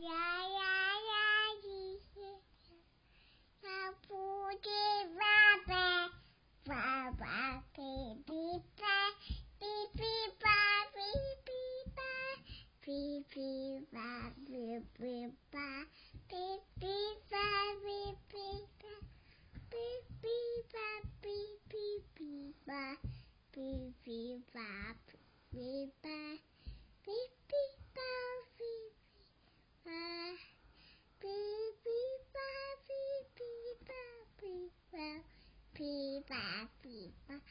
呀呀呀一些，小不的爸爸，爸爸哔哔吧，哔哔吧哔哔吧，哔哔吧哔哔吧，哔哔吧哔哔吧，哔哔吧哔哔哔吧，哔哔吧哔哔吧。 皮爸皮爸。